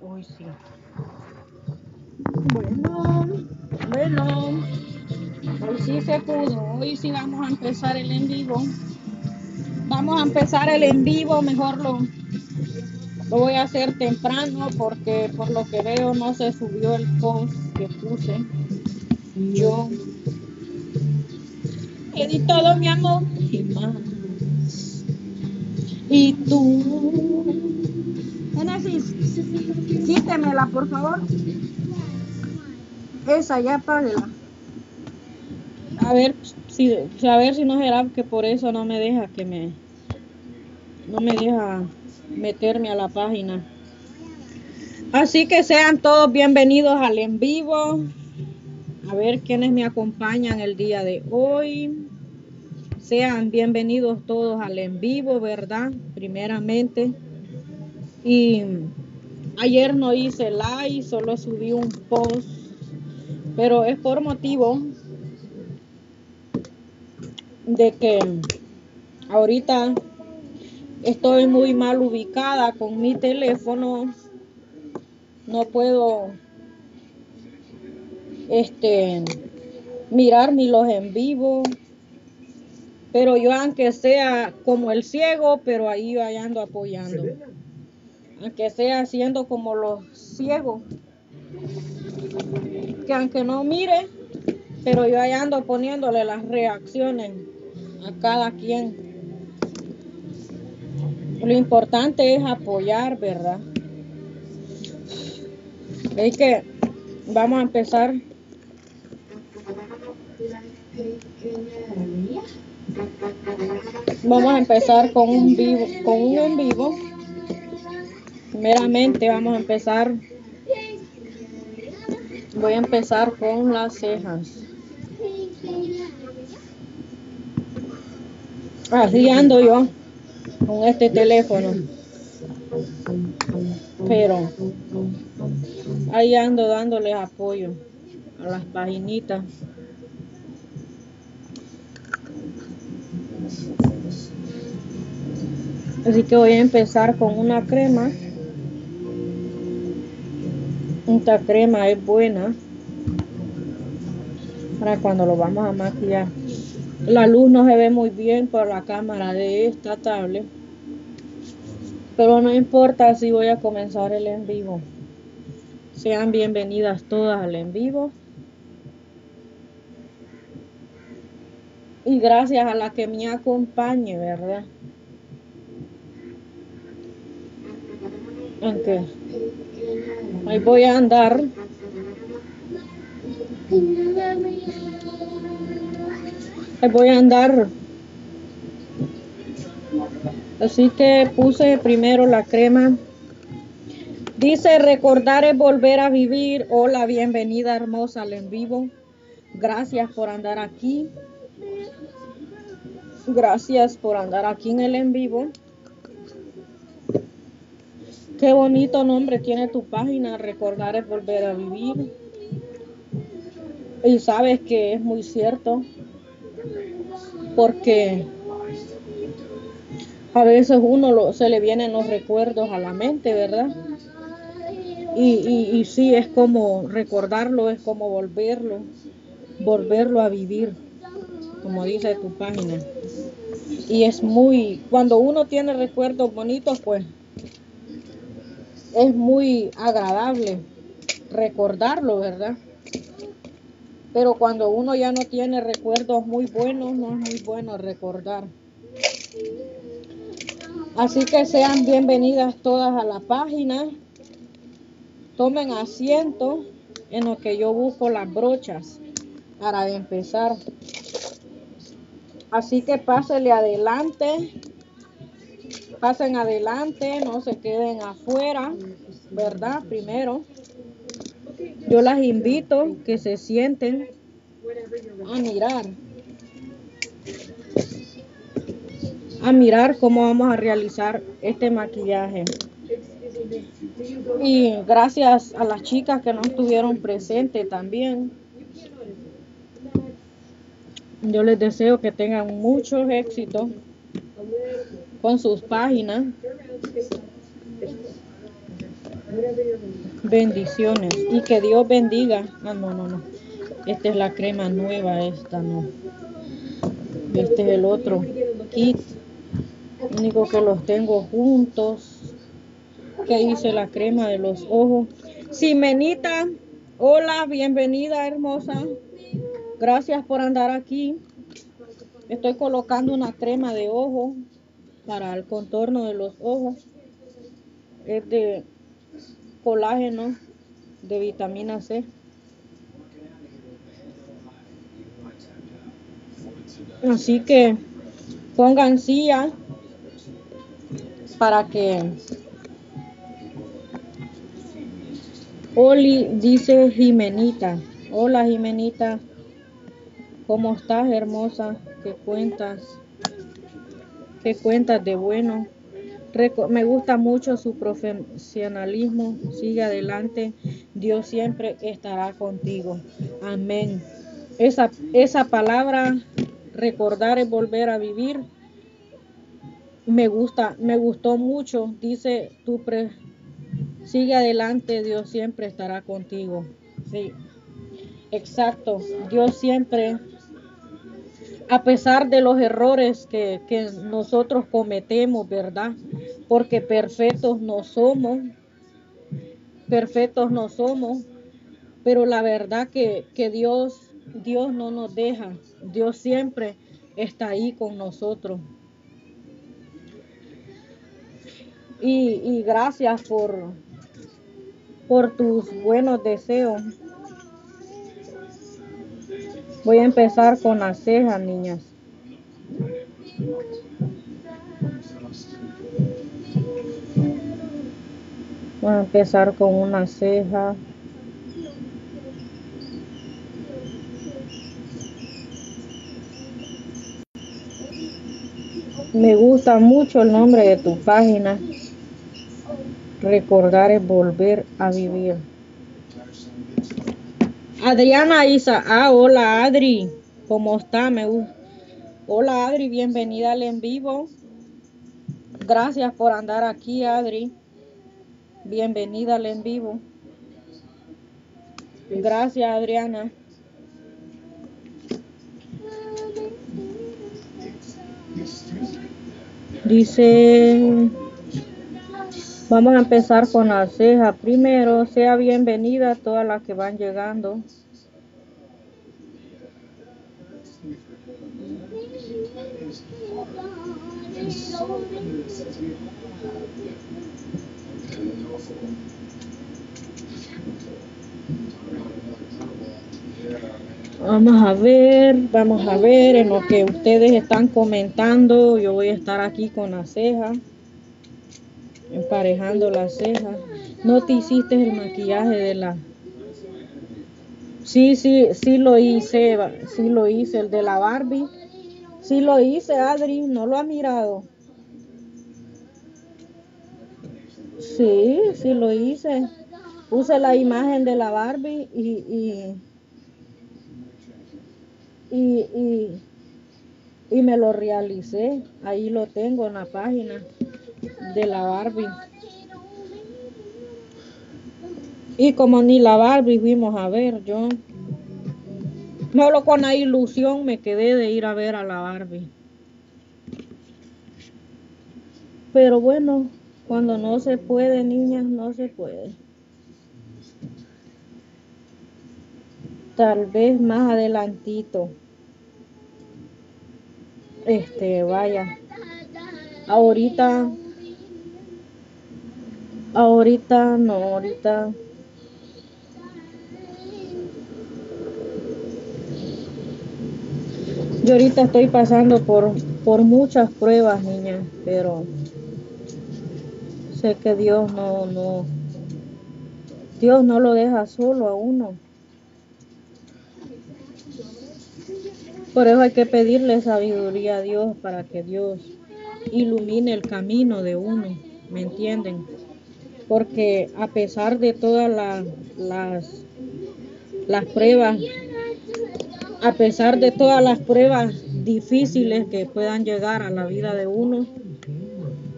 Hoy sí. Bueno, bueno. Hoy sí se pudo. Hoy sí vamos a empezar el en vivo. Vamos a empezar el en vivo. Mejor lo, lo voy a hacer temprano porque por lo que veo no se subió el post que puse. Yo editado mi amor y más. Y tú. Genesis, quítemela, por favor. Esa, ya páguela. A ver si, a ver si no será que por eso no me deja que me, no me deja meterme a la página. Así que sean todos bienvenidos al en vivo. A ver quiénes me acompañan el día de hoy. Sean bienvenidos todos al en vivo, ¿verdad? Primeramente. Y ayer no hice live, solo subí un post, pero es por motivo de que ahorita estoy muy mal ubicada con mi teléfono. No puedo este mirar ni los en vivo. Pero yo aunque sea como el ciego, pero ahí ando apoyando. Aunque sea siendo como los ciegos. Que aunque no mire, pero yo ahí ando poniéndole las reacciones a cada quien. Lo importante es apoyar, ¿verdad? Es que vamos a empezar Vamos a empezar con un vivo, con un en vivo. Primeramente vamos a empezar. Voy a empezar con las cejas. Así ando yo con este teléfono. Pero ahí ando dándoles apoyo a las paginitas. Así que voy a empezar con una crema. Esta crema es buena para cuando lo vamos a maquillar. La luz no se ve muy bien por la cámara de esta tablet. Pero no importa si voy a comenzar el en vivo. Sean bienvenidas todas al en vivo. Y gracias a la que me acompañe, ¿verdad? qué? Ahí voy a andar. Ahí voy a andar. Así que puse primero la crema. Dice recordar es volver a vivir. Hola, bienvenida hermosa al en vivo. Gracias por andar aquí. Gracias por andar aquí en el en vivo. Qué bonito nombre tiene tu página, recordar es volver a vivir. Y sabes que es muy cierto, porque a veces uno se le vienen los recuerdos a la mente, ¿verdad? Y, y, y sí, es como recordarlo, es como volverlo, volverlo a vivir, como dice tu página. Y es muy, cuando uno tiene recuerdos bonitos, pues es muy agradable recordarlo, ¿verdad? Pero cuando uno ya no tiene recuerdos muy buenos, no es muy bueno recordar. Así que sean bienvenidas todas a la página. Tomen asiento en lo que yo busco las brochas para empezar. Así que pásele adelante pasen adelante, no se queden afuera, ¿verdad? Primero, yo las invito que se sienten a mirar, a mirar cómo vamos a realizar este maquillaje. Y gracias a las chicas que no estuvieron presentes también. Yo les deseo que tengan mucho éxito con sus páginas. Bendiciones. Y que Dios bendiga. Ah, no, no, no. Esta es la crema nueva, esta no. Este es el otro kit. Único que los tengo juntos. Que hice la crema de los ojos. Simenita, hola, bienvenida hermosa. Gracias por andar aquí. Estoy colocando una crema de ojo para el contorno de los ojos. Es de colágeno de vitamina C. Así que pongan silla para que Oli dice Jimenita. Hola Jimenita. ¿Cómo estás, hermosa? ¿Qué cuentas? ¿Qué cuentas de bueno? me gusta mucho su profesionalismo. Sigue adelante. Dios siempre estará contigo. Amén. Esa, esa palabra, recordar es volver a vivir. Me gusta, me gustó mucho. Dice tu sigue adelante, Dios siempre estará contigo. Sí, exacto. Dios siempre a pesar de los errores que, nosotros cometemos, ¿verdad? Porque perfectos no somos, perfectos no somos, pero la verdad que, Dios, Dios no nos deja, Dios siempre está ahí con nosotros. Y, gracias por tus buenos deseos. Voy a empezar con las cejas, niñas. Voy a empezar con una ceja. Me gusta mucho el nombre de tu página. Recordar es volver a vivir. Adriana Isa, ah, hola Adri, ¿cómo está? Me Hola Adri, bienvenida al en vivo. Gracias por andar aquí, Adri. Bienvenida al en vivo. Gracias, Adriana. Dice Vamos a empezar con la ceja. Primero, sea bienvenida a todas las que van llegando. Vamos a ver, vamos a ver en lo que ustedes están comentando. Yo voy a estar aquí con la ceja emparejando las cejas. No te hiciste el maquillaje de la... Sí, sí, sí lo hice, sí lo hice, el de la Barbie. Sí lo hice, Adri, no lo ha mirado. Sí, sí lo hice. Puse la imagen de la Barbie y, y, y, y, y me lo realicé. Ahí lo tengo en la página de la Barbie. Y como ni la Barbie fuimos a ver, yo solo con la ilusión me quedé de ir a ver a la Barbie. Pero bueno, cuando no se puede, niñas, no se puede. Tal vez más adelantito. Este, vaya. Ahorita Ahorita no, ahorita. Yo ahorita estoy pasando por, por muchas pruebas, niña, pero sé que Dios no, no, Dios no lo deja solo a uno. Por eso hay que pedirle sabiduría a Dios para que Dios ilumine el camino de uno, ¿me entienden? Porque a pesar de todas las, las, pruebas, a pesar de todas las pruebas difíciles que puedan llegar a la vida de uno,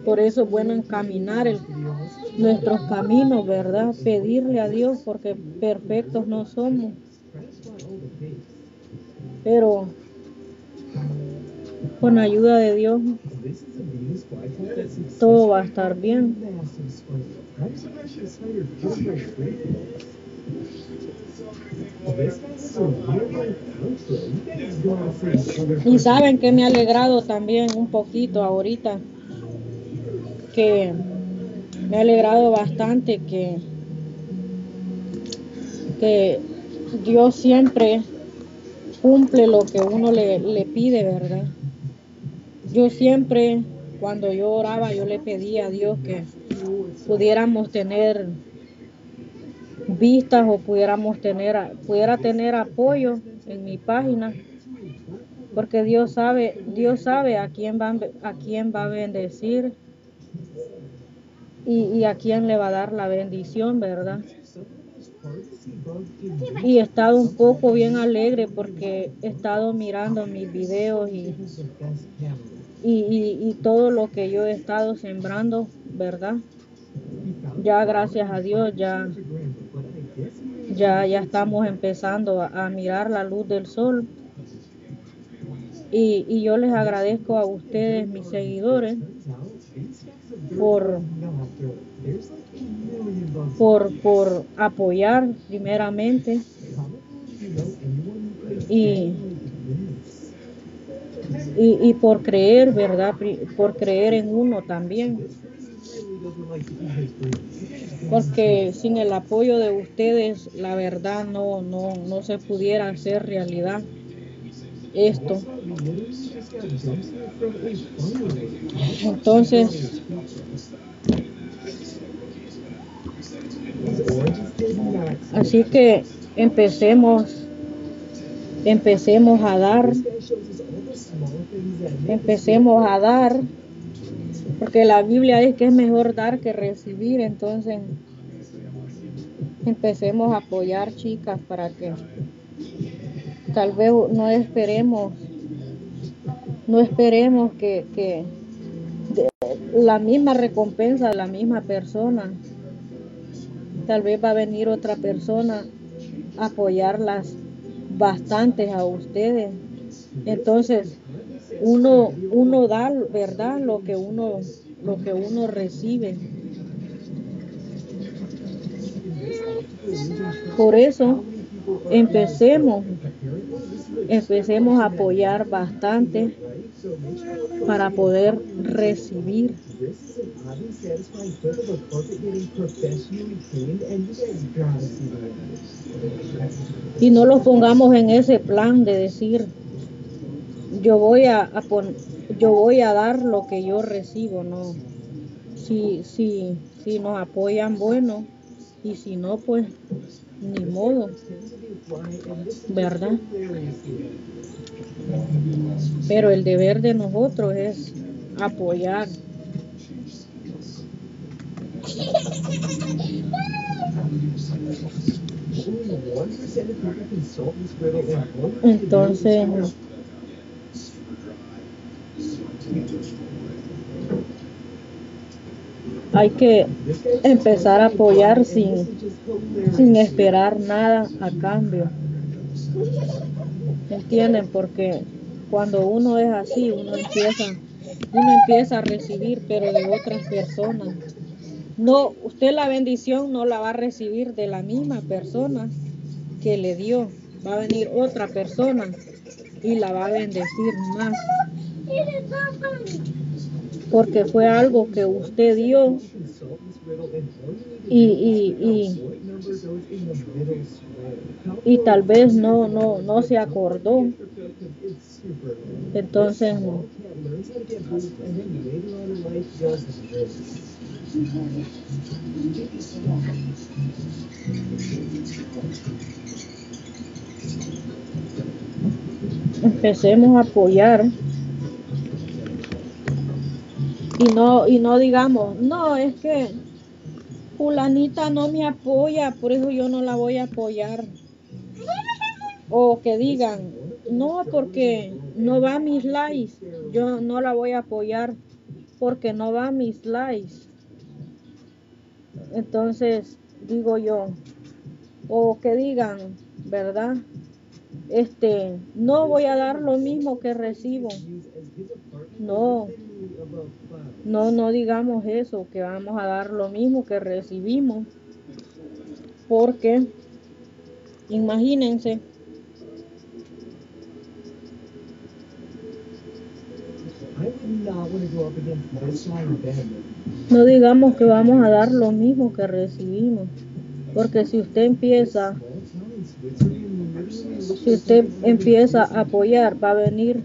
por eso es bueno encaminar nuestros caminos, ¿verdad? Pedirle a Dios porque perfectos no somos. Pero con ayuda de Dios todo va a estar bien. Y saben que me ha alegrado también un poquito ahorita, que me ha alegrado bastante que, que Dios siempre cumple lo que uno le, le pide, ¿verdad? Yo siempre, cuando yo oraba, yo le pedía a Dios que pudiéramos tener vistas o pudiéramos tener, pudiera tener apoyo en mi página, porque Dios sabe, Dios sabe a quién va, a quién va a bendecir y, y a quién le va a dar la bendición, ¿verdad? Y he estado un poco bien alegre porque he estado mirando mis videos y, y, y, todo lo que yo he estado sembrando, ¿verdad? Ya gracias a Dios ya ya, ya estamos empezando a, mirar la luz del sol. Y, y, yo les agradezco a ustedes, mis seguidores, por, por, por apoyar primeramente y, y, y por creer, ¿verdad? Por creer en uno también porque sin el apoyo de ustedes la verdad no, no, no se pudiera hacer realidad esto. Entonces, así que empecemos, empecemos a dar, empecemos a dar porque la Biblia dice que es mejor dar que recibir, entonces empecemos a apoyar chicas para que tal vez no esperemos, no esperemos que, que la misma recompensa de la misma persona, tal vez va a venir otra persona a apoyarlas bastantes a ustedes. Entonces, uno, uno da, ¿verdad? Lo que uno, lo que uno recibe. Por eso, empecemos, empecemos a apoyar bastante para poder recibir. Y no lo pongamos en ese plan de decir, yo voy a, yo voy a dar lo que yo recibo, no. Si, si, si nos apoyan, bueno, y si no, pues ni modo, ¿verdad? Pero el deber de nosotros es apoyar. Entonces, hay que empezar a apoyar sin, sin esperar nada a cambio. ¿Entienden? Porque cuando uno es así, uno empieza, uno empieza a recibir, pero de otras personas. No, usted la bendición no la va a recibir de la misma persona que le dio. Va a venir otra persona y la va a bendecir más porque fue algo que usted dio y, y, y, y tal vez no, no, no se acordó. Entonces, empecemos a apoyar y no, y no digamos, no, es que fulanita no me apoya, por eso yo no la voy a apoyar. O que digan, no, porque no va a mis likes, yo no la voy a apoyar porque no va a mis likes. Entonces, digo yo, o que digan, ¿verdad? Este, no voy a dar lo mismo que recibo. No, no, no digamos eso, que vamos a dar lo mismo que recibimos. Porque, imagínense, no digamos que vamos a dar lo mismo que recibimos. Porque si usted empieza, si usted empieza a apoyar, va a venir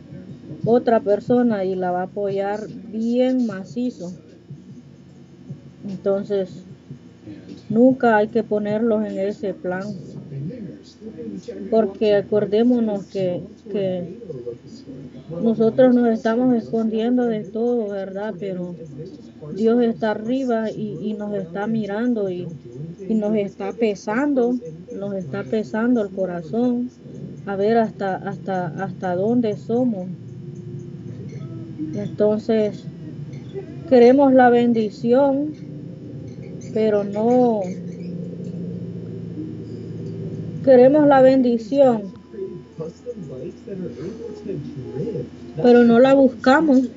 otra persona y la va a apoyar bien macizo. Entonces, nunca hay que ponerlos en ese plan. Porque acordémonos que, que nosotros nos estamos escondiendo de todo, ¿verdad? Pero Dios está arriba y, y nos está mirando y, y, nos está pesando, nos está pesando el corazón a ver hasta, hasta, hasta dónde somos. Entonces, queremos la bendición, pero no queremos la bendición, pero no la buscamos.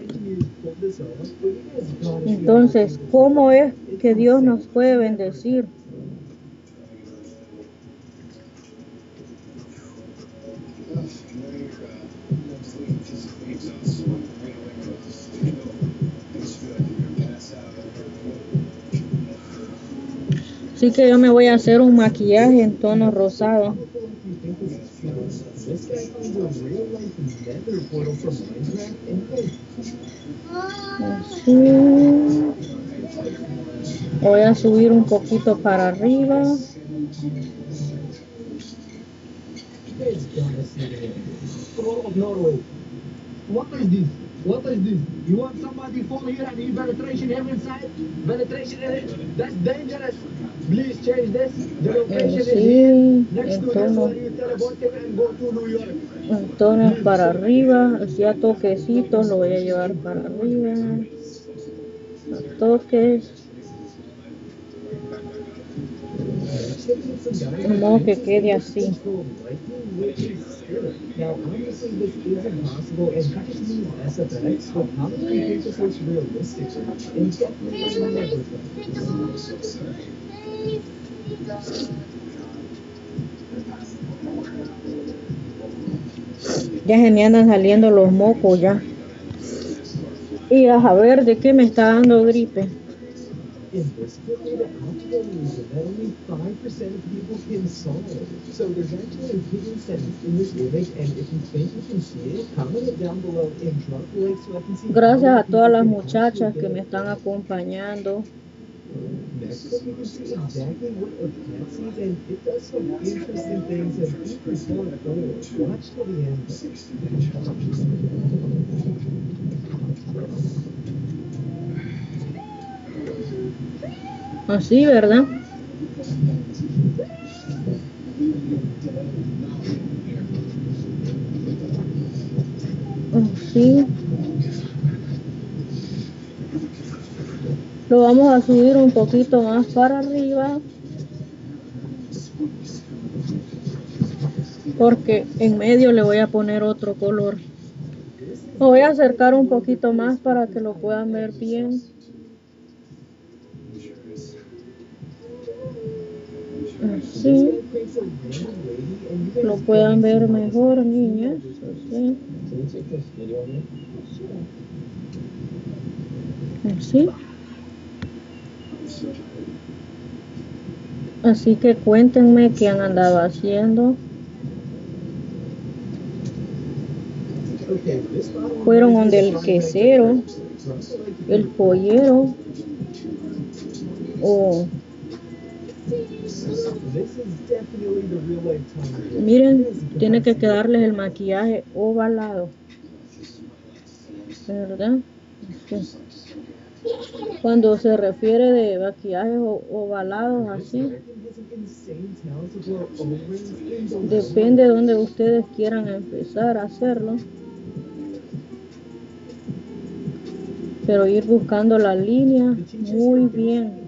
Entonces, ¿cómo es que Dios nos puede bendecir? Así que yo me voy a hacer un maquillaje en tono rosado. Voy a subir un poquito para arriba. What is this? You want somebody fall here and you penetration him inside? Penetration in? That's dangerous. Please change this. The location is here. Next to this where you teleport him and go to New York. en tono para arriba. Así a toquecitos lo voy a llevar para arriba. Toques. Realistic? And definitely never Ya se me andan saliendo los mocos ya. Y a saber de qué me está dando gripe. In this field, optimism that only 5% of people can solve. So there's actually a hidden sense in this gimmick, and if you think you can see it, comment it down below drop like so I can see Gracias a todas las muchachas que me it. están acompañando. Así, ¿verdad? Así. Lo vamos a subir un poquito más para arriba. Porque en medio le voy a poner otro color. Lo voy a acercar un poquito más para que lo puedan ver bien. Así. Lo puedan ver mejor, niñas. Así. Así. Que cuéntenme qué han andado haciendo. Fueron donde el quesero, el pollero o miren, tiene que quedarles el maquillaje ovalado. ¿Verdad? Cuando se refiere de maquillajes ovalados así, Depende de donde ustedes quieran empezar a hacerlo. Pero ir buscando la línea muy bien.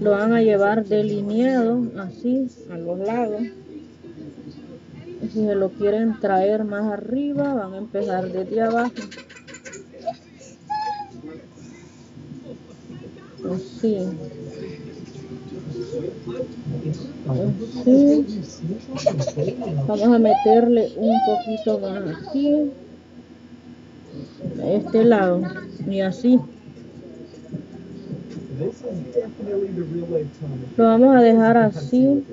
Lo van a llevar delineado así a los lados. Si se lo quieren traer más arriba van a empezar desde abajo. Así así vamos a meterle un poquito más aquí a este lado y así lo vamos a dejar así.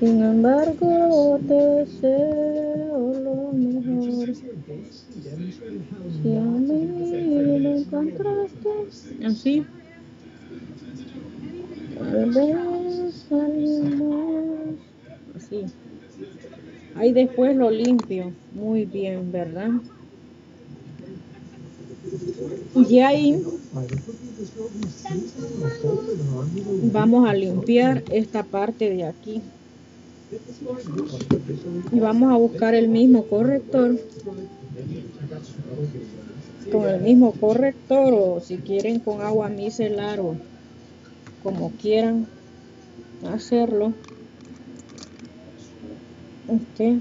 Sin embargo, deseo lo mejor. Si a mí lo encontraste así. Así. Ahí después lo limpio muy bien, ¿verdad? Y ahí vamos a limpiar esta parte de aquí. Y vamos a buscar el mismo corrector. Con el mismo corrector o si quieren con agua micelar o como quieran hacerlo. Este,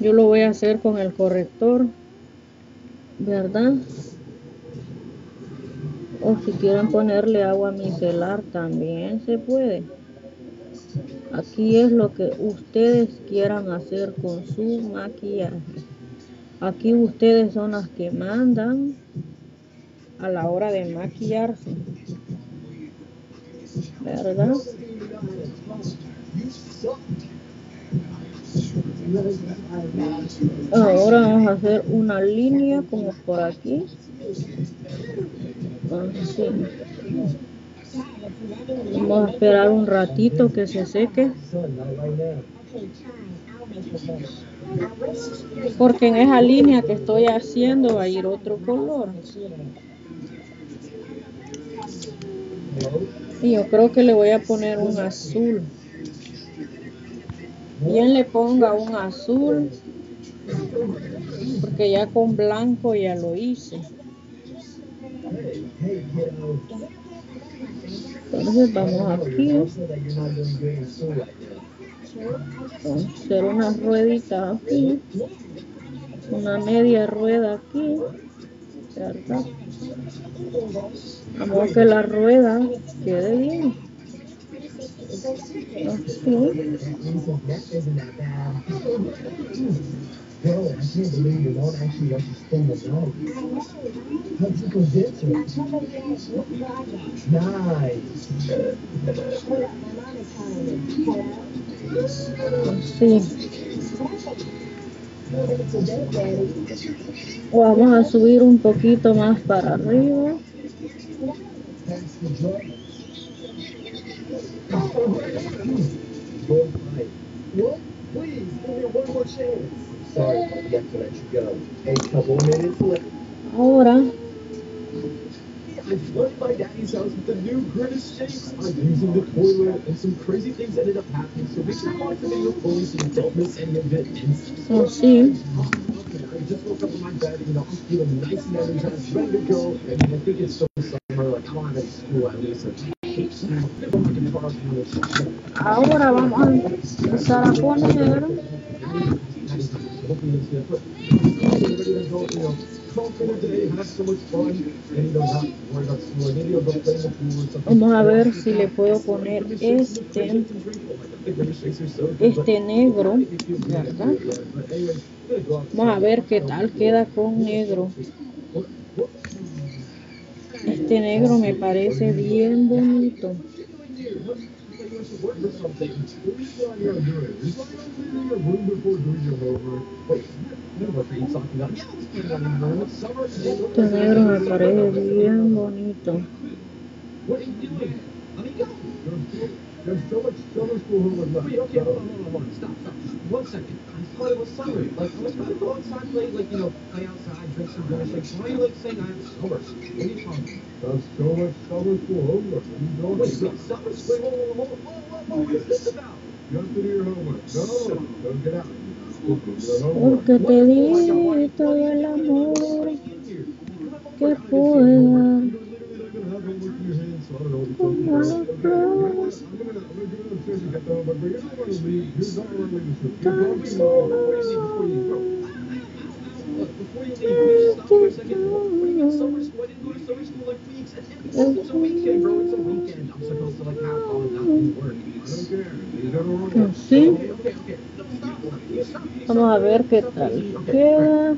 yo lo voy a hacer con el corrector, ¿verdad? O si quieren ponerle agua micelar también se puede. Aquí es lo que ustedes quieran hacer con su maquillaje. Aquí ustedes son las que mandan a la hora de maquillarse. ¿Verdad? Ahora vamos a hacer una línea como por aquí. Vamos a esperar un ratito que se seque. Porque en esa línea que estoy haciendo va a ir otro color. Y yo creo que le voy a poner un azul. Bien le ponga un azul. Porque ya con blanco ya lo hice. Entonces vamos aquí. Hacer una ruedita aquí. Una media rueda aquí. ¿Verdad? Vamos que la rueda quede bien. Así. Bro, I can't believe you don't actually understand the dog. How'd you convince her? Nice. Así. Vamos a subir un poquito más para arriba. Please, give me one more chance. Sorry, but we have to let you go. A couple of minutes left. Ahora I flooded my daddy's house with the new greatest shakes. I'm using the toilet, and some crazy things ended up happening. So make sure you watch the video fully so you don't miss any of it. Así. I just woke up in my bed, you know, I'm feeling nice and energized, ready to go. And I think it's still summer, like I'm out of school at least. I hate school. I don't like tomorrow's vamos a empezar a poner Hopefully it's good. But ready to go, you know, talk for the day, have so much fun, and you know, not worry about school. Maybe you'll go play in the pool or something. Vamos a ver si le puedo poner este, este negro, ¿verdad? Vamos a ver qué tal queda con negro. Este negro me parece bien bonito. Este negro me parece bien bonito. Let me go. There's so much summer school homework left. Wait, okay, hold on, hold on, hold on. Stop, stop. One second. I thought it was summer. Like, I'm trying to go outside, play, like, you know, play outside, drink some beer. Like, why are you, like, saying I have summer? What are you talking about? There's so much summer school homework. What are you doing? Wait, wait, summer school? Wait, whoa, whoa, whoa, whoa, whoa, whoa, what is this about? You have to do your homework. No, don't get out. You're supposed to do your homework. Porque te di todo el amor que pueda. You Vamos a ver qué tal queda.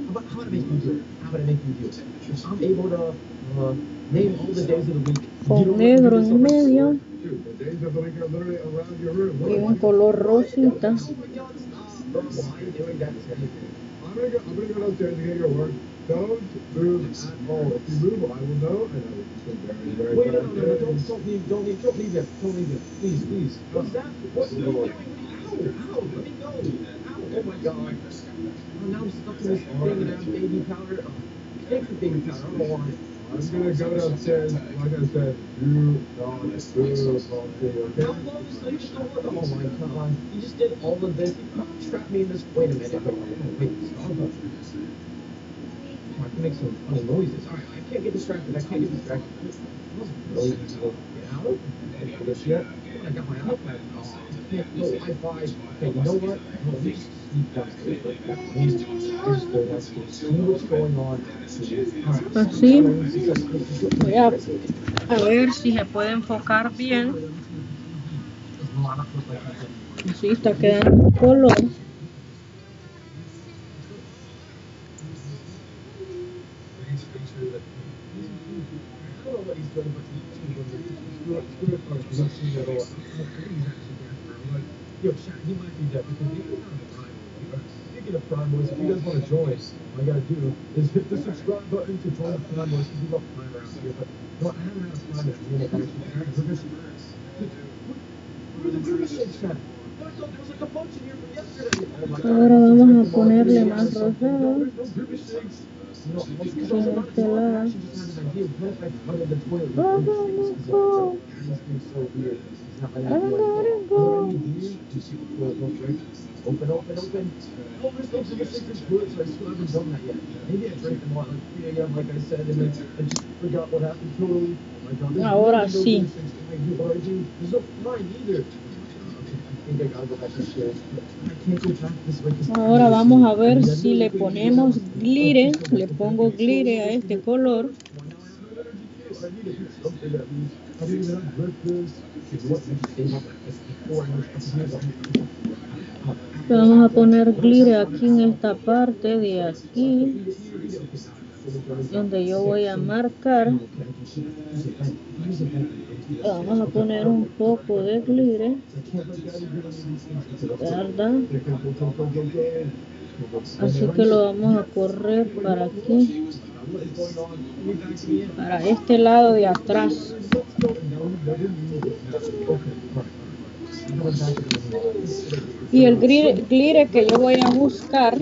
Con negro en medio y un color rosita. I'm gonna go downstairs. Like I said, you don't do coffee, okay? No, no, so you should Oh my god. You just did all of this. You trapped me in this. Wait a minute. Wait, wait. Starbucks. I can make some funny noises. I can't get distracted. I can't get distracted. Así. Voy a, a ver si se puede enfocar bien. Así está quedando color. I don't know what he's doing, but he's screw up, screw up, or he's not seeing it all. Yo, Shaq, he might be dead because he's not a prime. Speaking of Prime Boys, if you guys want to join, all I gotta do is hit the subscribe button to join the Prime Boys. We love Prime around here, but no, I haven't had a Prime in a minute. Actually, Where the British Shaq? I thought there was like a bunch in here from yesterday. Oh my God. Ahora vamos a ponerle más rosado. There's no British shakes. You know, I was- 'cause I was about to- I actually just had an idea. What if I flooded the toilet with British no, shakes? 'Cause, no. This thing's so weird. It's not letting me I do don't know anything. how to Are there go. any here? Do you see the toilet real quick? Open, open, open. There's no British shakes in toilet, so I still haven't done that yet. Maybe I drank them all at like 3 a.m. like I said, and then I just forgot what happened totally. My God, there's Ahora sí. Ahora vamos a ver si le ponemos glitter. Le pongo glitter a este color. Vamos a poner glitter aquí en esta parte de aquí, donde yo voy a marcar. Vamos a poner un poco de glitter, ¿verdad? Así que lo vamos a correr para aquí, para este lado de atrás. Y el glitter que yo voy a buscar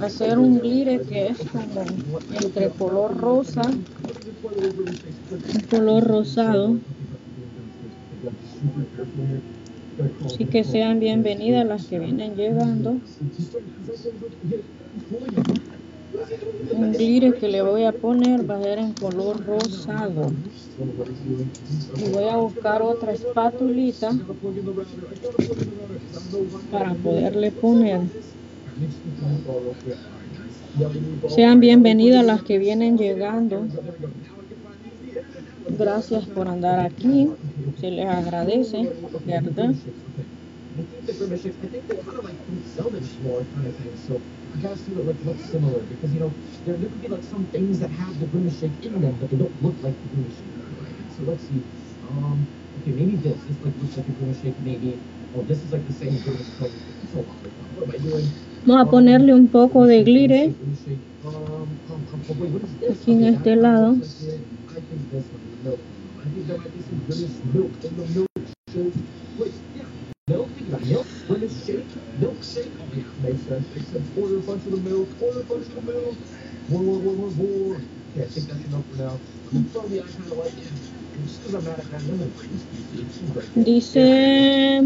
va a ser un glitter que es como entre color rosa, un color rosado. Así que sean bienvenidas las que vienen llegando. Un glitter que le voy a poner va a ser en color rosado. Y voy a buscar otra espatulita para poderle poner. Sean bienvenidas las que vienen llegando. Gracias por andar aquí. Se les agradece, ¿verdad? See what like looks similar because you know there, there could be like some things that have the British shake in them, but they don't look like the British shake. Right? So let's see. Um, okay, maybe this. This like looks like a British shake. Maybe. Oh, this is like the same color. So what am I doing? Vamos a ponerle un poco de shake. Um, um, um, oh? Aquí en este lado. looks like it. I think this one. No. I think there might be some Grimace milk in the milkshake. Wait, yeah, milk? Think about milk. Grimace shake? Milkshake? Yeah, makes sense. Makes sense. Order a bunch of the milk. Order a bunch of the milk. More, more, more, more, more. Okay, I think that's enough for now. You throw me, I kind of like it. Just because I'm mad at that lemon. Dice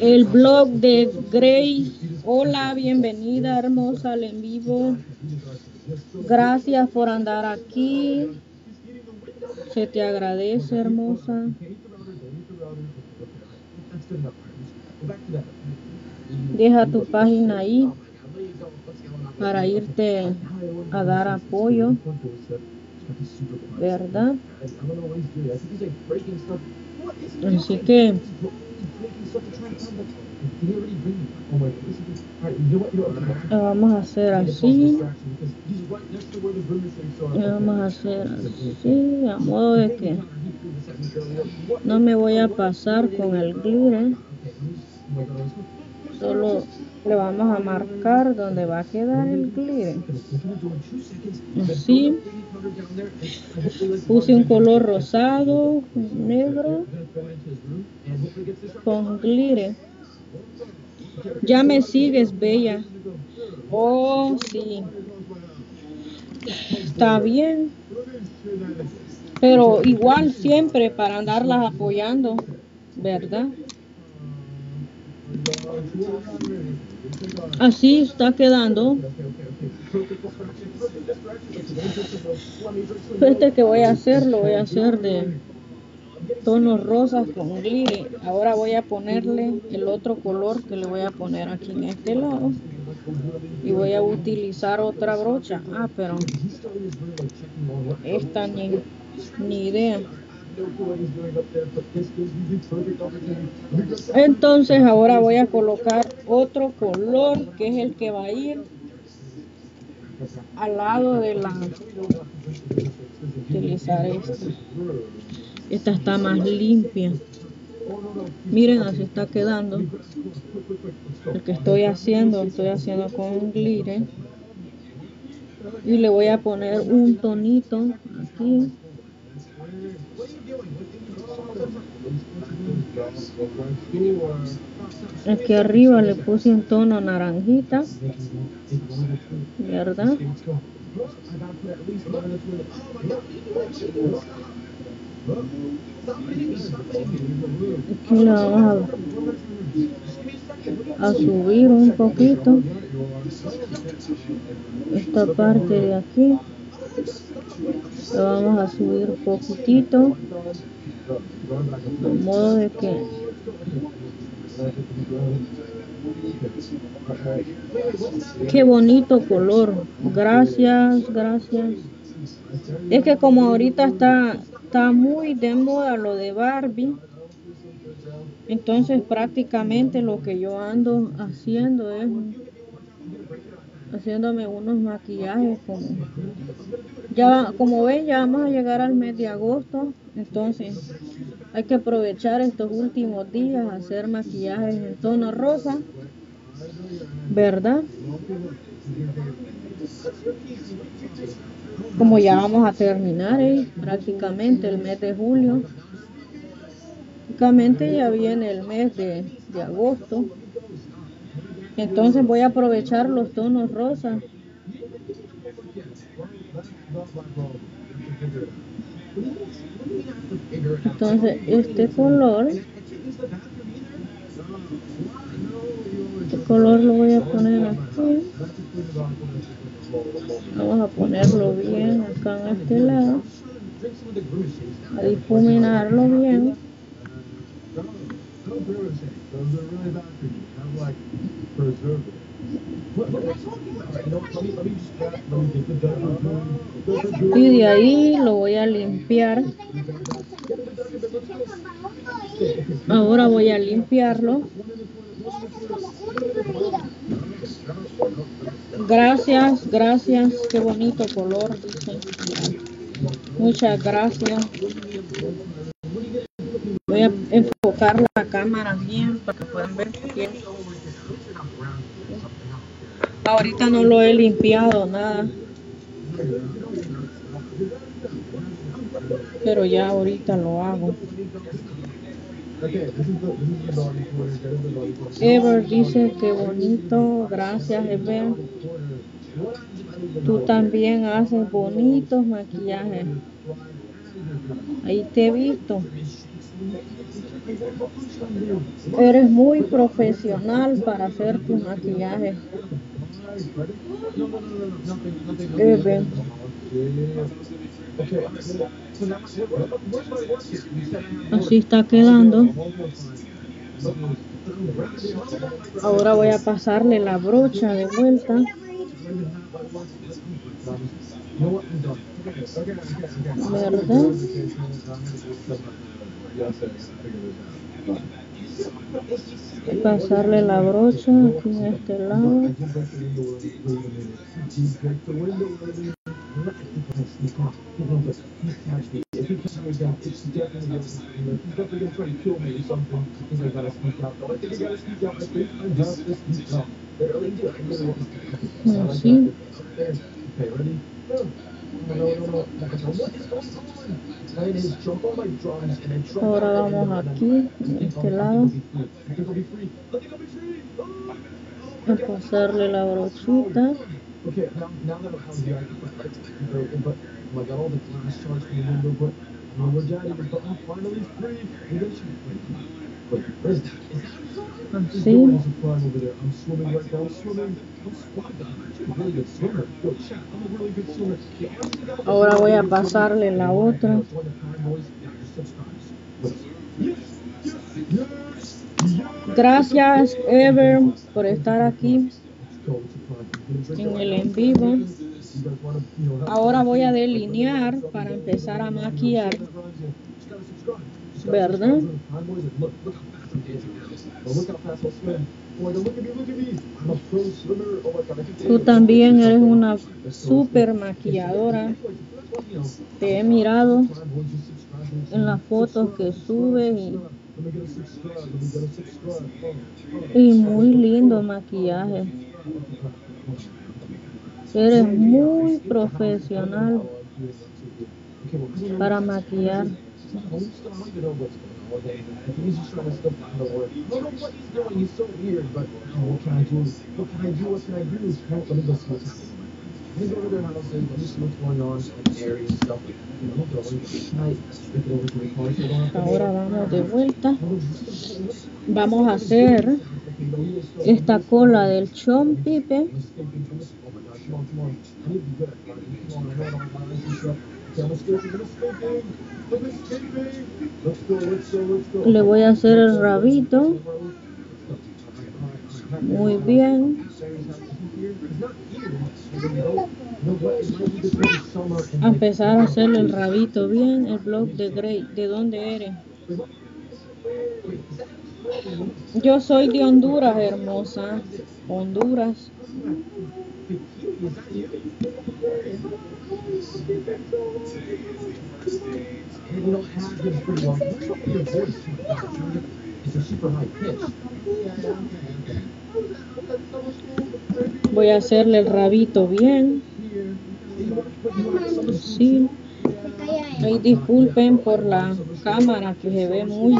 el blog de Grace. Hola, bienvenida hermosa al en vivo. Gracias por andar aquí. Se te agradece, hermosa. That's good enough. Go back to that. Deja tu página ahí para irte a dar apoyo, ¿verdad? Así que vamos a hacer así. Vamos a hacer así, a modo de que no me voy a pasar con el glitter. Solo le vamos a marcar donde va a quedar el glitter. Así. Puse un color rosado, negro, con glitter. Ya me sigues, bella. Oh, sí. Está bien. Pero igual siempre para andarlas apoyando, ¿verdad? Así está quedando. Este que voy a hacer, lo voy a hacer de tonos rosas con glitter. Ahora voy a ponerle el otro color que le voy a poner aquí en este lado. Y voy a utilizar otra brocha. Ah, pero esta ni, ni idea. Entonces ahora voy a colocar otro color que es el que va a ir al lado de la utilizar esta. Esta está más limpia. Miren así está quedando. El que estoy haciendo, estoy haciendo con glitter. Y le voy a poner un tonito aquí. Aquí arriba le puse un tono naranjita, ¿verdad? Aquí le vamos a, subir un poquito esta parte de aquí. Lo vamos a subir poquitito, de modo de que Qué bonito color. Gracias, gracias. Es que como ahorita está, está muy de moda lo de Barbie, entonces prácticamente lo que yo ando haciendo es haciéndome unos maquillajes como ya como ven ya vamos a llegar al mes de agosto. Entonces hay que aprovechar estos últimos días hacer maquillajes en tono rosa verdad como ya vamos a terminar ¿eh? prácticamente el mes de julio prácticamente ya viene el mes de, de agosto entonces voy a aprovechar los tonos rosas. Entonces este color, este color lo voy a poner aquí. Vamos a ponerlo bien acá en este lado. A difuminarlo bien. Y de ahí lo voy a limpiar. Ahora voy a limpiarlo. Gracias, gracias. Qué bonito color. dice. Muchas gracias. Voy a enfocar la cámara bien para que puedan ver bien. Ahorita no lo he limpiado nada. pero ya ahorita lo hago. Ever dice que bonito, gracias Ever. Tú también haces bonitos maquillajes. Ahí te he visto. Eres muy profesional para hacer tus maquillajes. Ever. Así está quedando. Ahora voy a pasarle la brocha de vuelta. ¿Verdad? Pasarle la brocha aquí en este lado. Ahora vamos aquí, este lado, a pasarle la brochita. Okay, now, now that I broken, but all the glass shards from the window, but we're was but I'm finally free. Maybe I should wait. Wait, what is that? Is that I'm just See? doing some fun over there. I'm swimming right now. I'm swimming. I'm squat diving. I'm a really good swimmer. Yo, chat, I'm a really good swimmer. Yeah, I actually got Ahora voy a pasarle la otra. Gracias, Ever, por estar aquí En el en vivo. Ahora voy a delinear para empezar a maquillar. ¿Verdad? Tú también eres una super maquilladora. Te he mirado en las fotos que subes y, y muy lindo maquillaje. Eres muy profesional para maquillar. Ahora vamos de vuelta. Vamos a hacer esta cola del chom pipe. Le voy a hacer el rabito. Muy bien. A empezar a hacerle el rabito bien. El blog de Grey. ¿De dónde eres? Yo soy de Honduras, hermosa. Honduras. A super high pitch. Voy a hacerle el rabito bien. Sí. Ay, disculpen por la cámara que se ve muy,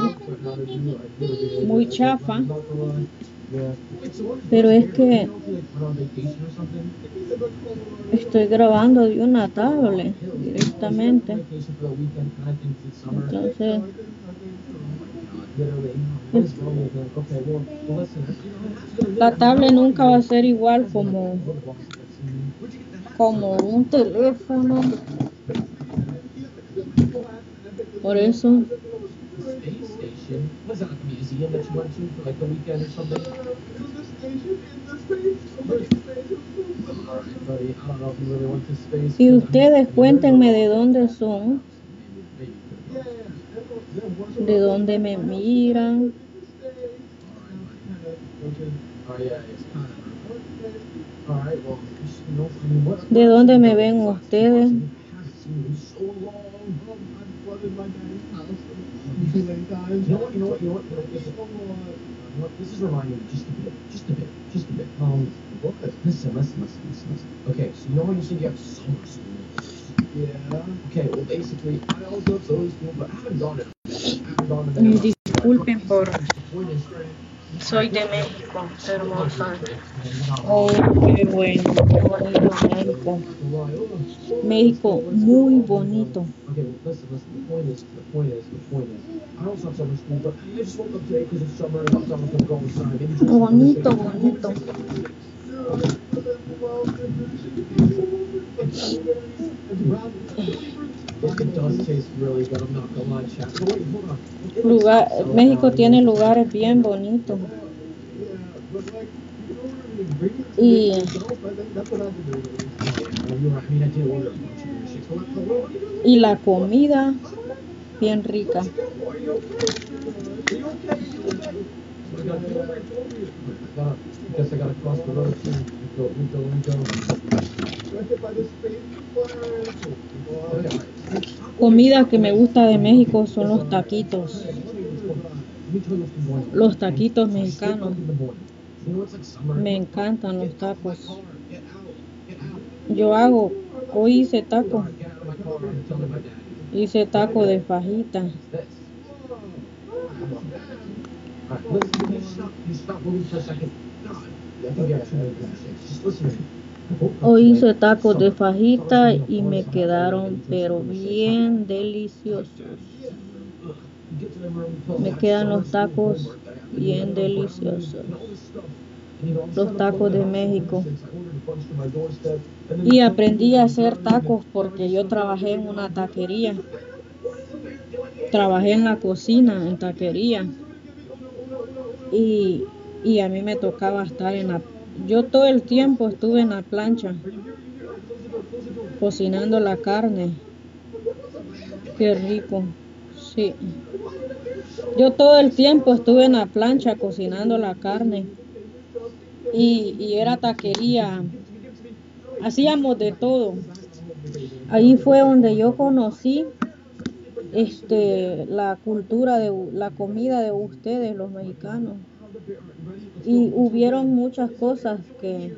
muy chafa. Pero es que estoy grabando de una tablet directamente. Entonces, la tablet nunca va a ser igual como, como un teléfono. Por eso? Was y ustedes cuéntenme de dónde son. De dónde me miran. ¿De dónde me ven ustedes? Okay? Yeah. Well, basically, I also school, but I haven't gone to. Disculpen por... Soy de México, hermosa. Oh, qué bueno, qué bonito México. México, muy bonito. Bonito, bonito. Lugar, México tiene lugares bien bonitos. Y y la comida bien rica. Comida que me gusta de México son los taquitos. Los taquitos mexicanos. Me encantan los tacos. Yo hago, hoy hice taco. Hice taco de fajita. Hoy hice tacos de fajita y me quedaron pero bien deliciosos. Me quedan los tacos bien deliciosos. Los tacos de México. Y aprendí a hacer tacos porque yo trabajé en una taquería. Trabajé en la cocina, en taquería. Y, y a mí me tocaba estar en la... Yo todo el tiempo estuve en la plancha, cocinando la carne. Qué rico, sí. Yo todo el tiempo estuve en la plancha cocinando la carne. Y, y era taquería. Hacíamos de todo. Ahí fue donde yo conocí este la cultura de la comida de ustedes los mexicanos. Y hubieron muchas cosas que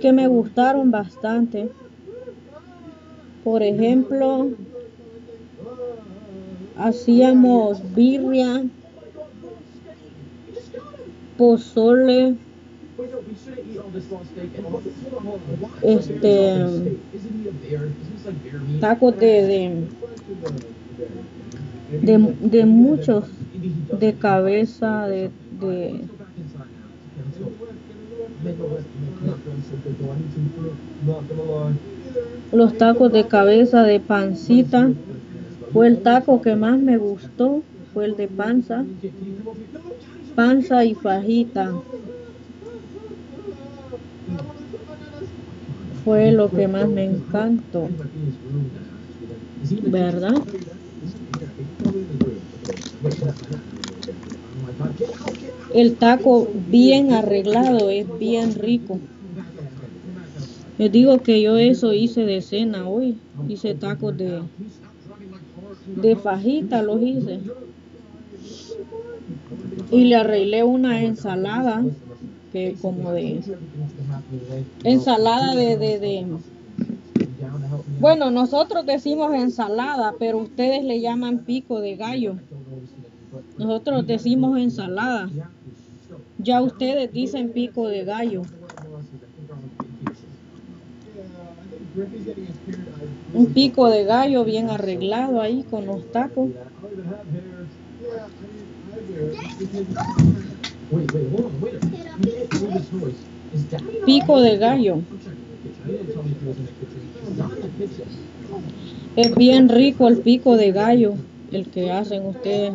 que me gustaron bastante. Por ejemplo hacíamos birria pozole este tacos de, de, de, de muchos de cabeza de, de los tacos de cabeza de pancita fue el taco que más me gustó fue el de panza panza y fajita fue lo que más me encantó verdad el taco bien arreglado es bien rico. Les digo que yo eso hice de cena hoy hice tacos de de fajita los hice. Y le arreglé una ensalada como de ensalada de, de bueno nosotros decimos ensalada pero ustedes le llaman pico de gallo. Nosotros decimos ensalada. Ya ustedes dicen pico de gallo. Un pico de gallo bien arreglado ahí con los tacos Pico de gallo. Es bien rico el pico de gallo el que hacen ustedes.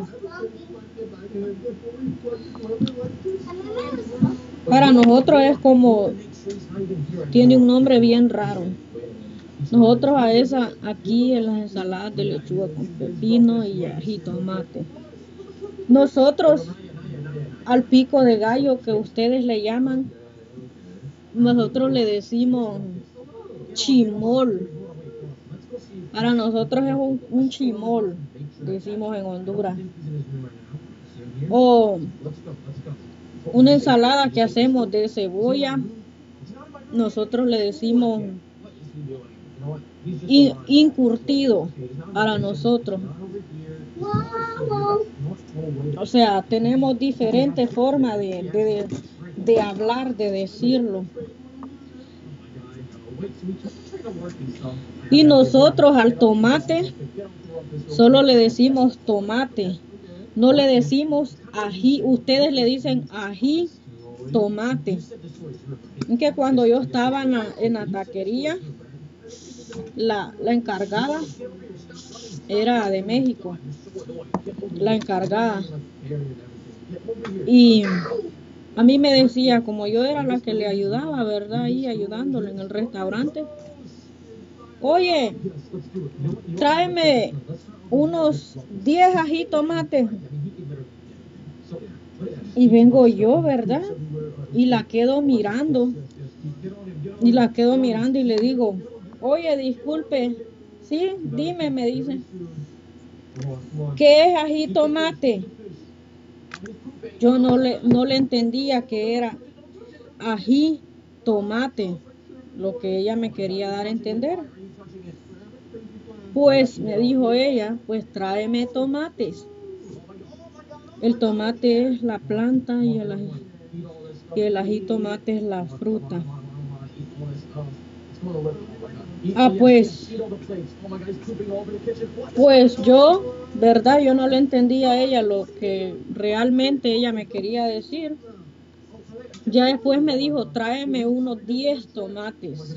Para nosotros es como tiene un nombre bien raro. Nosotros a esa aquí en las ensaladas de lechuga con pepino y ají tomate nosotros al pico de gallo que ustedes le llaman. Nosotros le decimos chimol. Para nosotros es un, chimol decimos en Honduras. O una ensalada que hacemos de cebolla nosotros le decimos in- incurtido para nosotros. O sea, tenemos diferentes formas de, de, hablar, de decirlo. Y nosotros al tomate solo le decimos tomate. No le decimos ají. Ustedes le dicen ají, tomate. Que cuando yo estaba en la, en la taquería, la encargada era de México. La encargada. Y a mí me decía, como yo era la que le ayudaba, ¿verdad? Ahí ayudándole en el restaurante. Oye, tráeme unos 10 ají tomates. Y vengo yo, ¿verdad? Y la quedo mirando. Y la quedo mirando y le digo, oye, disculpe. Sí, dime, me dice. ¿Qué es ají tomate? Yo no le, no le entendía que era ají tomate, lo que ella me quería dar a entender. Pues me dijo ella, pues tráeme tomates. El tomate es la planta y el ají, y el ají tomate es la fruta. Ah, pues, pues yo, verdad, yo no le entendía a ella lo que realmente ella me quería decir. Ya después me dijo, tráeme unos 10 tomates.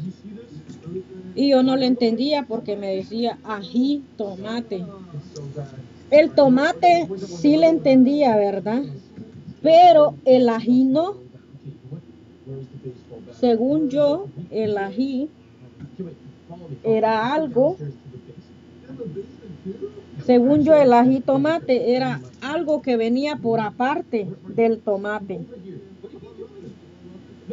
Y yo no le entendía porque me decía ají, tomate. El tomate sí le entendía, ¿verdad? Pero el ají no. Según yo, el ají era algo, según yo, el ají tomate era algo que venía por aparte del tomate.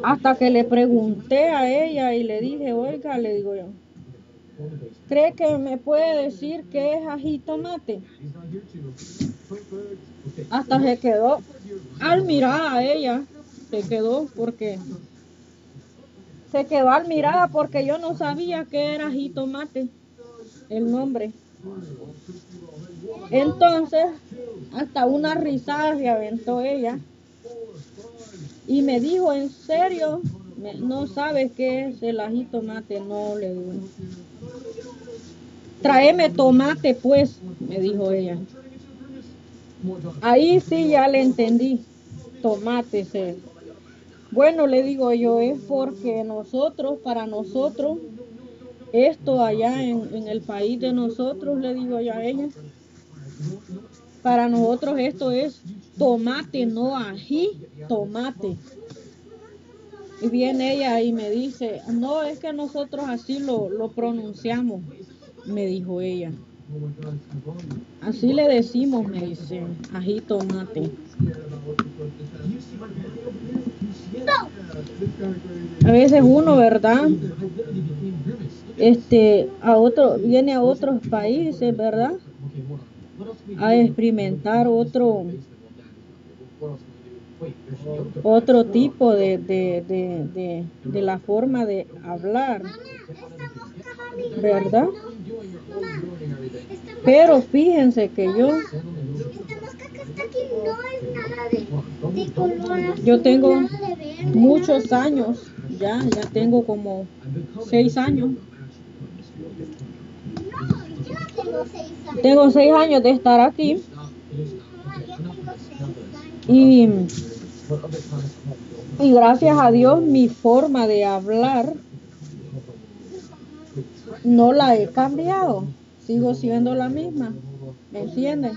Hasta que le pregunté a ella y le dije, oiga, le digo yo, ¿cree que me puede decir qué es ají tomate? Hasta se quedó, al mirar a ella, se quedó porque se quedó al mirada porque yo no sabía que era jitomate, el nombre. Entonces, hasta una risada se aventó ella y me dijo, ¿en serio? ¿No sabes qué es el ají tomate? No, le digo. Tráeme tomate, pues, me dijo ella. Ahí sí ya le entendí. Tomate, sí. Bueno, le digo yo, es porque nosotros, para nosotros, esto allá en, el país de nosotros, le digo yo a ella, para nosotros esto es tomate, no ají, tomate. Y viene ella y me dice, no, es que nosotros así lo, lo pronunciamos, me dijo ella. Así le decimos, me dice, ají, tomate. A veces uno, ¿verdad? Este, a otro, viene a otros países, ¿verdad? A experimentar otro, otro tipo de, de, de, de, de la forma de hablar, ¿verdad? Pero fíjense que yo, Esta mosca que está aquí no es nada de, de color. yo tengo. Muchos años, ya, ya tengo como seis años. Tengo seis años. De estar aquí y, y gracias a Dios mi forma de hablar no la he cambiado. Sigo siendo la misma. ¿Me entienden?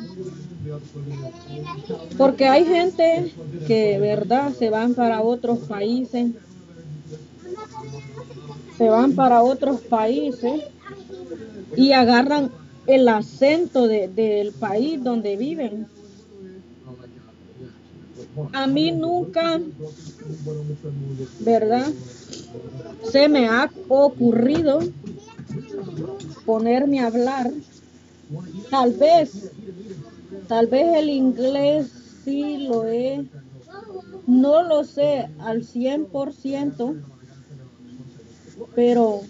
Porque hay gente que, verdad, se van para otros países, se van para otros países y agarran el acento de- del país donde viven. A mí nunca, ¿verdad? Se me ha ocurrido ponerme a hablar. Tal vez, tal vez el inglés sí lo he, no lo sé al 100%, pero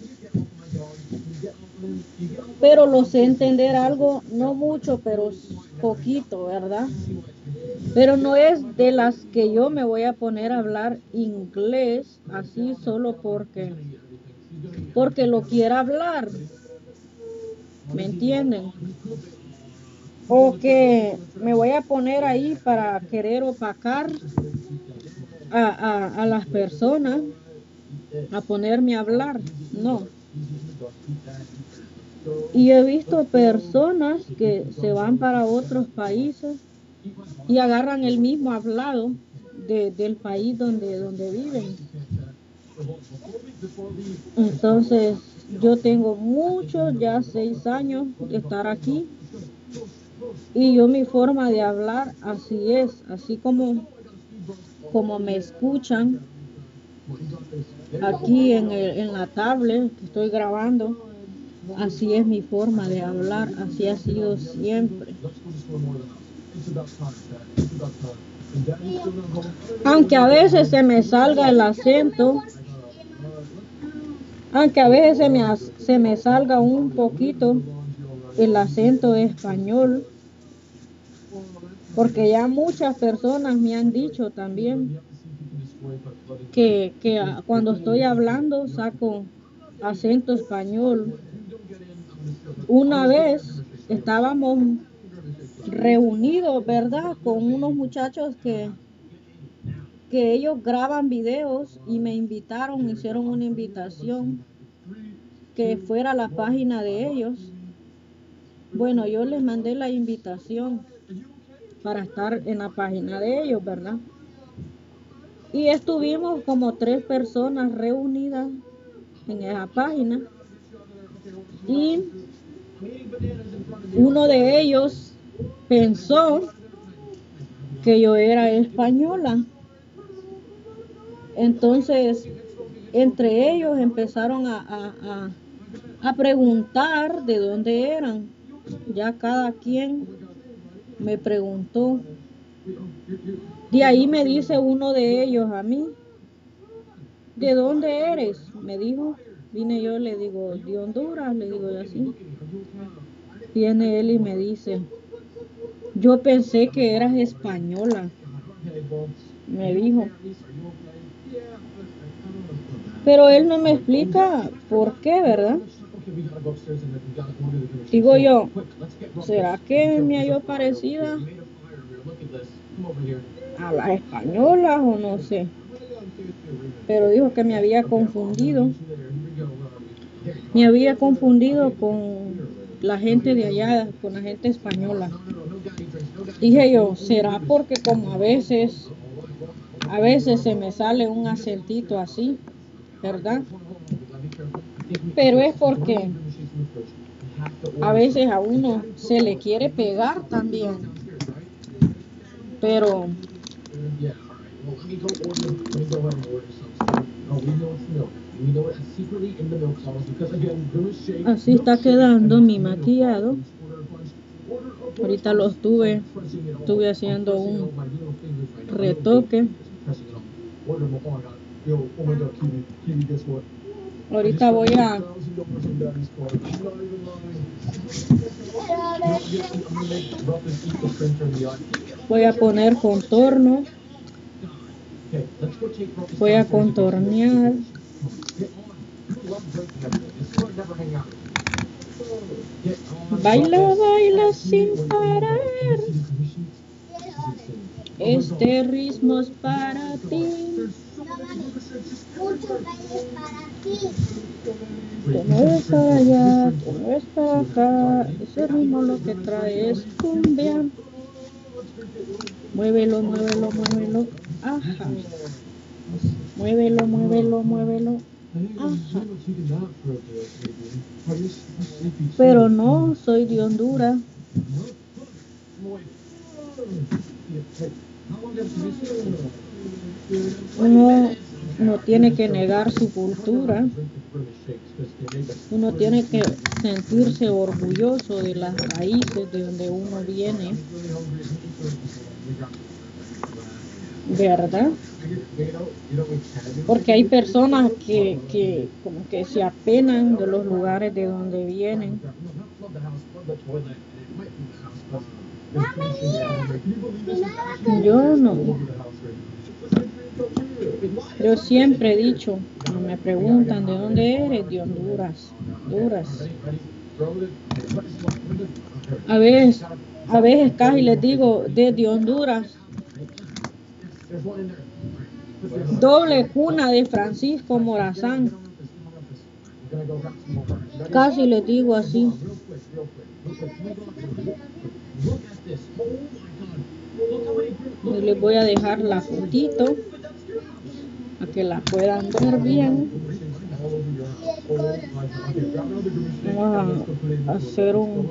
pero lo sé entender algo, no mucho, pero poquito, ¿verdad? Pero no es de las que yo me voy a poner a hablar inglés así solo porque porque lo quiera hablar. ¿Me entienden? O que me voy a poner ahí para querer opacar a, a, a las personas, a ponerme a hablar. No. Y he visto personas que se van para otros países y agarran el mismo hablado de- del país donde, donde viven. Entonces, yo tengo muchos, ya seis años de estar aquí. Y yo mi forma de hablar así es, así como, como me escuchan aquí en, el- en la tablet que estoy grabando, así es mi forma de hablar, así ha sido siempre. Aunque a veces se me salga el acento, aunque a veces se me, se me salga un poquito el acento español, porque ya muchas personas me han dicho también que, ah, cuando estoy hablando saco acento español. Una vez estábamos reunidos, ¿verdad? Con unos muchachos que, que ellos graban videos y me invitaron, hicieron una invitación que fuera a la página de ellos. Bueno, yo les mandé la invitación para estar en la página de ellos, ¿verdad? Y estuvimos como tres personas reunidas en esa página. Y uno de ellos pensó que yo era española. Entonces, entre ellos empezaron a, a- a- a preguntar de dónde eran. Ya cada quien me preguntó. De ahí me dice uno de ellos a mí, ¿de dónde eres? Me dijo, vine yo, le digo, de Honduras, le digo así. Viene él y me dice, yo pensé que eras española, me dijo. Pero él no me explica por qué, ¿verdad? Digo yo, ¿será que me halló parecida a las españolas o no sé? Pero dijo que me había confundido. Me había confundido con la gente de allá, con la gente española. Dije yo, ¿será porque como a veces, a veces se me sale un acentito así, ¿verdad? Pero es porque a veces a uno se le quiere pegar también. Pero así está quedando mi maquillado. Ahorita lo estuve, estuve haciendo un retoque. Ahorita voy a, voy a poner contorno, voy a contornear. Baila, baila sin parar. Este ritmo es para ti. Muchos bailes para allá, te mueves para acá. Ese ritmo lo que trae es cumbia. Muévelo, muévelo, muévelo. Ajá. Muévelo, muévelo, muévelo. Ajá. Pero no, soy de Honduras. Uno no tiene que negar su cultura. Uno tiene que sentirse orgulloso de las raíces de donde uno viene. ¿verdad? Porque hay personas que, que como que se apenan de los lugares de donde vienen. Yo no. Yo siempre he dicho, me preguntan de dónde eres, de Honduras. Honduras. A veces, a veces casi les digo desde Honduras. Doble cuna de Francisco Morazán. Casi les digo así. Real quick, real quick, real quick. Can we go up to the- Look at this. Oh my God. Look how many groups. Y les voy a dejar la fotito para que la puedan ver bien. Vamos a hacer un-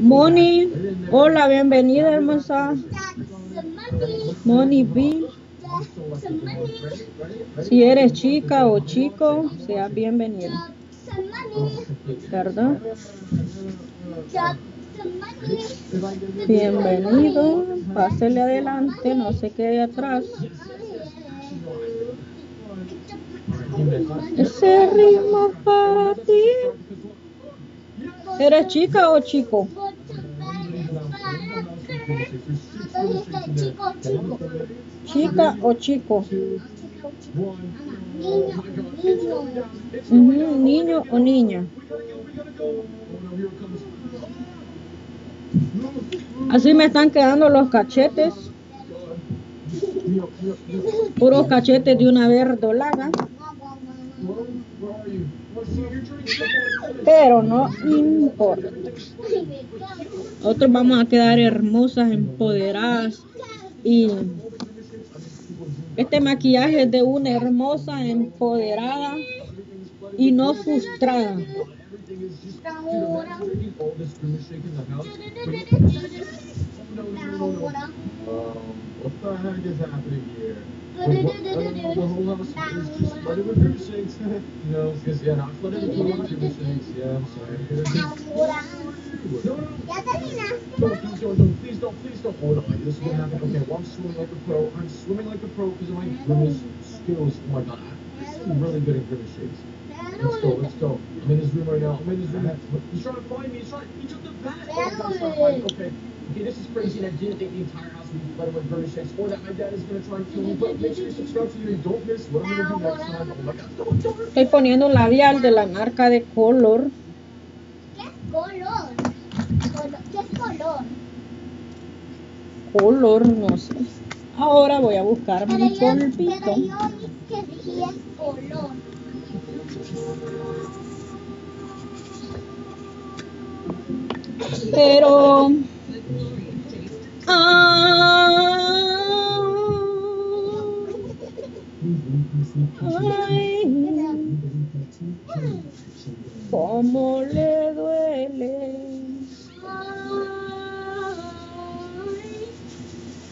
Moni, hola, bienvenida hermosa. Moni B. Si eres chica o chico. Some money. ¿Verdad? Bienvenido. Pásele adelante, no se quede atrás. Ese ritmo para ti. ¿Eres chica o chico? Chica o chico. Niño, Niño o niña. Así me están quedando los cachetes. Puros cachetes de una verdolaga. Pero no importa. Nosotros vamos a quedar hermosas, empoderadas. Y este maquillaje es de una hermosa, empoderada y no frustrada. You because yeah, not flooded with Grimace shakes. Yeah, I'm sorry. No, no, no. Don't, don't, don't, please don't, please don't. Hold on, this is what happened. Okay, I'm swimming like a pro. I'm swimming like a pro because of my grimace skills. Oh my god, I'm really good at grimace shakes. Let's go, let's go. I'm in his room right now. I'm in his room. He's trying to find me. He's trying. He took the bat. Oh. Okay. Okay, this is crazy, and I didn't think the entire house would be flooded with shakes, or that my dad is gonna try and kill me. But make sure you subscribe so you don't miss what I'm gonna do next time. Oh my god, don't, don't. Estoy poniendo un labial de la marca de Color. ¿Qué es color? Colo- ¿Qué es color? Color, no sé. Ahora voy a buscar Pero mi yo, pero polvito. yo dije que sí es color. Pero. Ay, cómo le duele. Ay,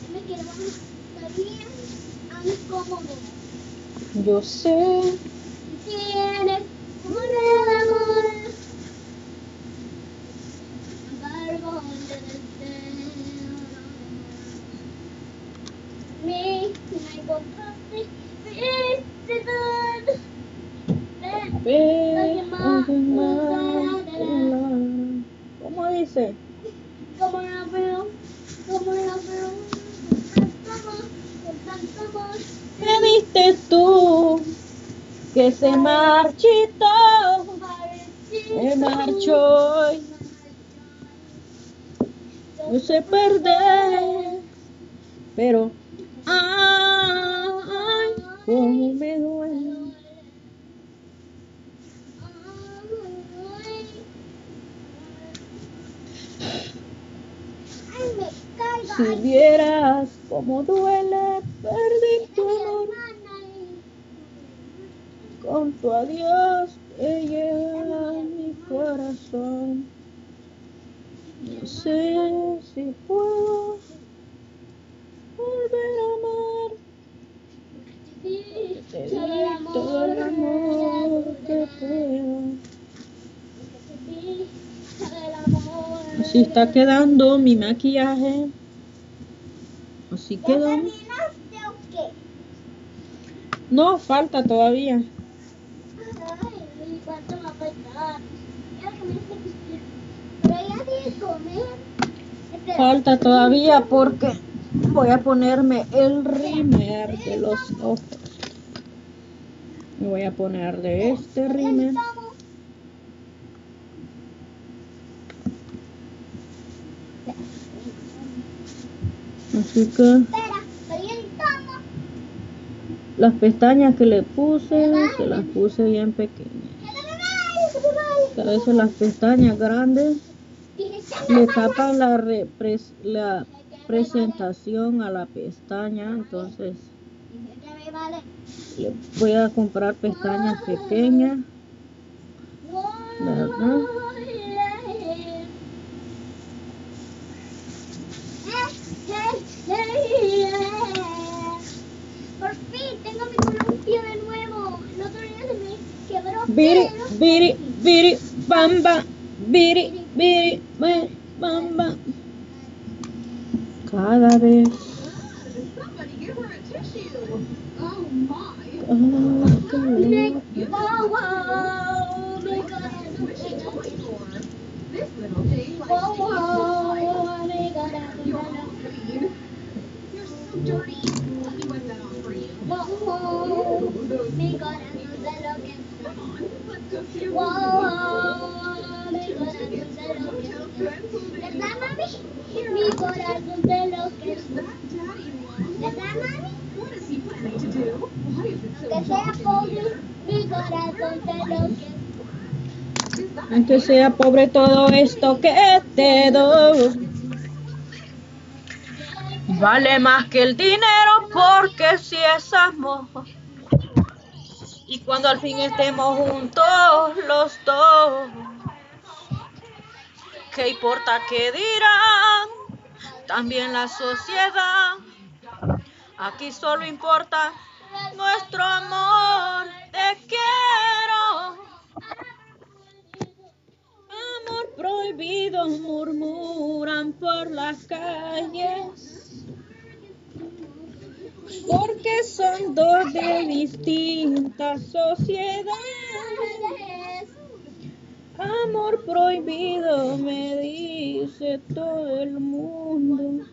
me quiero bien a mi cómodo. Yo sé, está quedando mi maquillaje. Así ¿Ya quedó. terminaste o qué? No, falta todavía. Falta todavía porque voy a ponerme el rimer de los ojos. Me voy a poner de este rimer. Pero estamos. las pestañas que le puse, se las puse bien pequeñas. A veces las pestañas grandes le tapan la, repres- la presentación a la pestaña, entonces voy a comprar pestañas pequeñas. ¿Verdad? Biri, biri, biri, bam, bam. Biri, biri, bam, bam. Cada vez. Dirty. Let me wipe that off for you. Whoa, whoa. May God and Rosa look and Aunque sea pobre todo esto que te doy. Vale más que el dinero porque si es amor. Y cuando al fin estemos juntos los dos. ¿Qué importa qué dirán? También la sociedad. Aquí solo importa nuestro amor. Te quiero. Amor prohibido murmuran por las calles. Porque son dos de distintas sociedades. Amor prohibido me dice todo el mundo.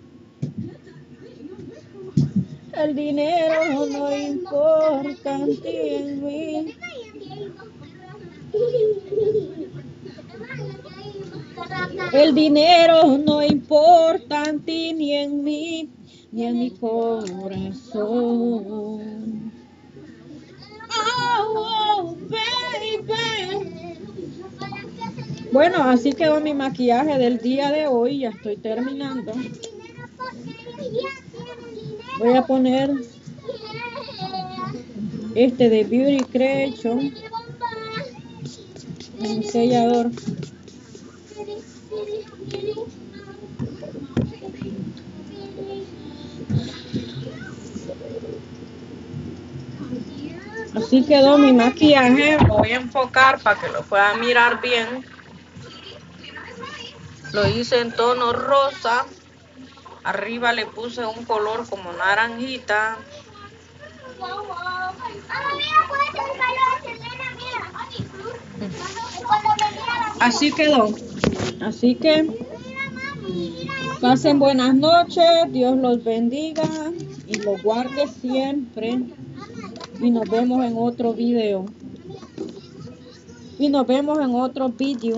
El dinero no importa en mí. El dinero no importa en ti ni en mí, ni en mi corazón. Oh, oh, baby. Bueno, así quedó mi maquillaje del día de hoy. Ya estoy terminando. Voy a poner este de Beauty Creation, un sellador. Así quedó mi maquillaje. Voy a enfocar para que lo puedan mirar bien. Lo hice en tono rosa. Arriba le puse un color como naranjita. Así quedó. Así que pasen buenas noches. Dios los bendiga y los guarde siempre. Y nos vemos en otro video. Y nos vemos en otro video.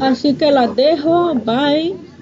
Así que las dejo. Bye.